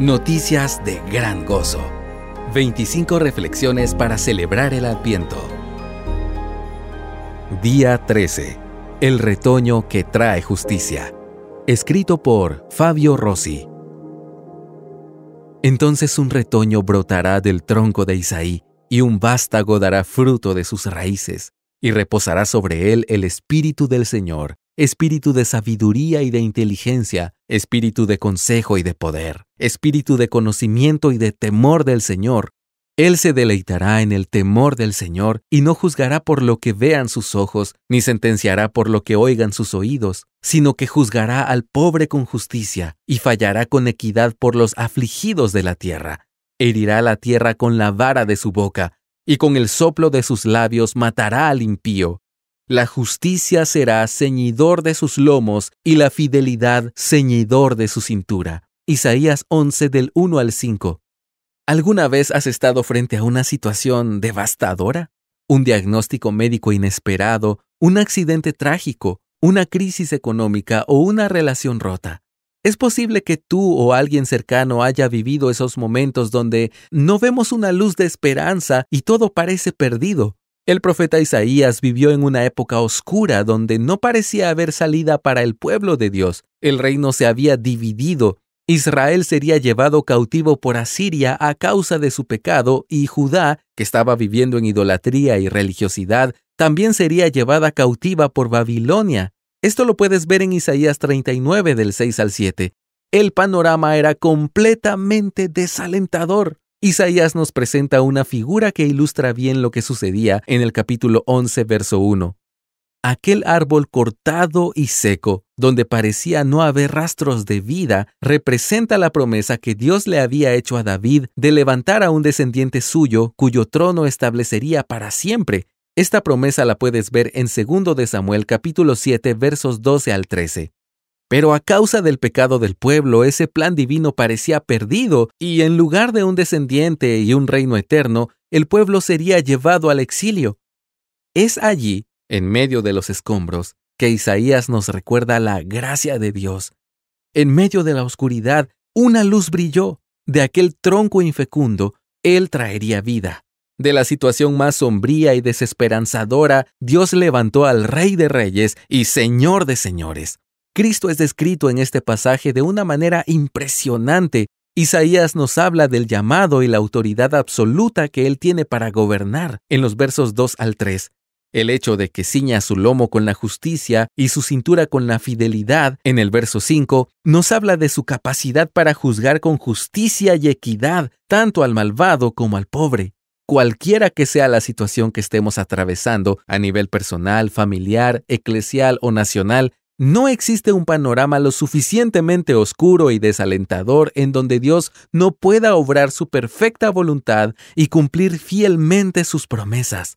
Noticias de gran gozo. 25 reflexiones para celebrar el Adviento. Día 13. El retoño que trae justicia. Escrito por Fabio Rossi. Entonces un retoño brotará del tronco de Isaí, y un vástago dará fruto de sus raíces, y reposará sobre él el Espíritu del Señor, espíritu de sabiduría y de inteligencia, espíritu de consejo y de poder, espíritu de conocimiento y de temor del Señor. Él se deleitará en el temor del Señor y no juzgará por lo que vean sus ojos, ni sentenciará por lo que oigan sus oídos, sino que juzgará al pobre con justicia y fallará con equidad por los afligidos de la tierra. Herirá la tierra con la vara de su boca, y con el soplo de sus labios matará al impío. La justicia será ceñidor de sus lomos y la fidelidad ceñidor de su cintura. Isaías 11 del 1 al 5. ¿Alguna vez has estado frente a una situación devastadora? ¿Un diagnóstico médico inesperado? ¿Un accidente trágico? ¿Una crisis económica o una relación rota? Es posible que tú o alguien cercano haya vivido esos momentos donde no vemos una luz de esperanza y todo parece perdido. El profeta Isaías vivió en una época oscura donde no parecía haber salida para el pueblo de Dios. El reino se había dividido. Israel sería llevado cautivo por Asiria a causa de su pecado y Judá, que estaba viviendo en idolatría y religiosidad, también sería llevada cautiva por Babilonia. Esto lo puedes ver en Isaías 39 del 6 al 7. El panorama era completamente desalentador. Isaías nos presenta una figura que ilustra bien lo que sucedía en el capítulo 11, verso 1. Aquel árbol cortado y seco, donde parecía no haber rastros de vida, representa la promesa que Dios le había hecho a David de levantar a un descendiente suyo cuyo trono establecería para siempre. Esta promesa la puedes ver en 2 de Samuel capítulo 7 versos 12 al 13. Pero a causa del pecado del pueblo, ese plan divino parecía perdido, y en lugar de un descendiente y un reino eterno, el pueblo sería llevado al exilio. Es allí, en medio de los escombros, que Isaías nos recuerda la gracia de Dios. En medio de la oscuridad, una luz brilló. De aquel tronco infecundo, Él traería vida. De la situación más sombría y desesperanzadora, Dios levantó al Rey de Reyes y Señor de Señores. Cristo es descrito en este pasaje de una manera impresionante. Isaías nos habla del llamado y la autoridad absoluta que Él tiene para gobernar en los versos 2 al 3. El hecho de que ciña su lomo con la justicia y su cintura con la fidelidad en el verso 5 nos habla de su capacidad para juzgar con justicia y equidad tanto al malvado como al pobre. Cualquiera que sea la situación que estemos atravesando a nivel personal, familiar, eclesial o nacional, no existe un panorama lo suficientemente oscuro y desalentador en donde Dios no pueda obrar su perfecta voluntad y cumplir fielmente sus promesas.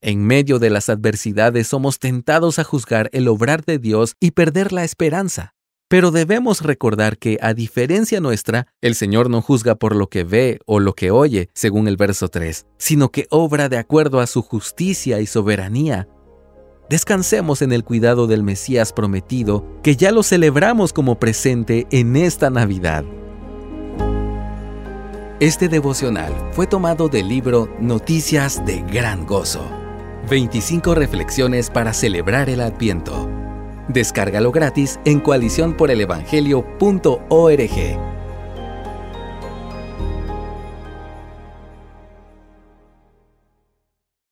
En medio de las adversidades somos tentados a juzgar el obrar de Dios y perder la esperanza. Pero debemos recordar que, a diferencia nuestra, el Señor no juzga por lo que ve o lo que oye, según el verso 3, sino que obra de acuerdo a su justicia y soberanía Descansemos en el cuidado del Mesías prometido, que ya lo celebramos como presente en esta Navidad. Este devocional fue tomado del libro Noticias de Gran Gozo. 25 reflexiones para celebrar el Adviento. Descárgalo gratis en coaliciónporelevangelio.org.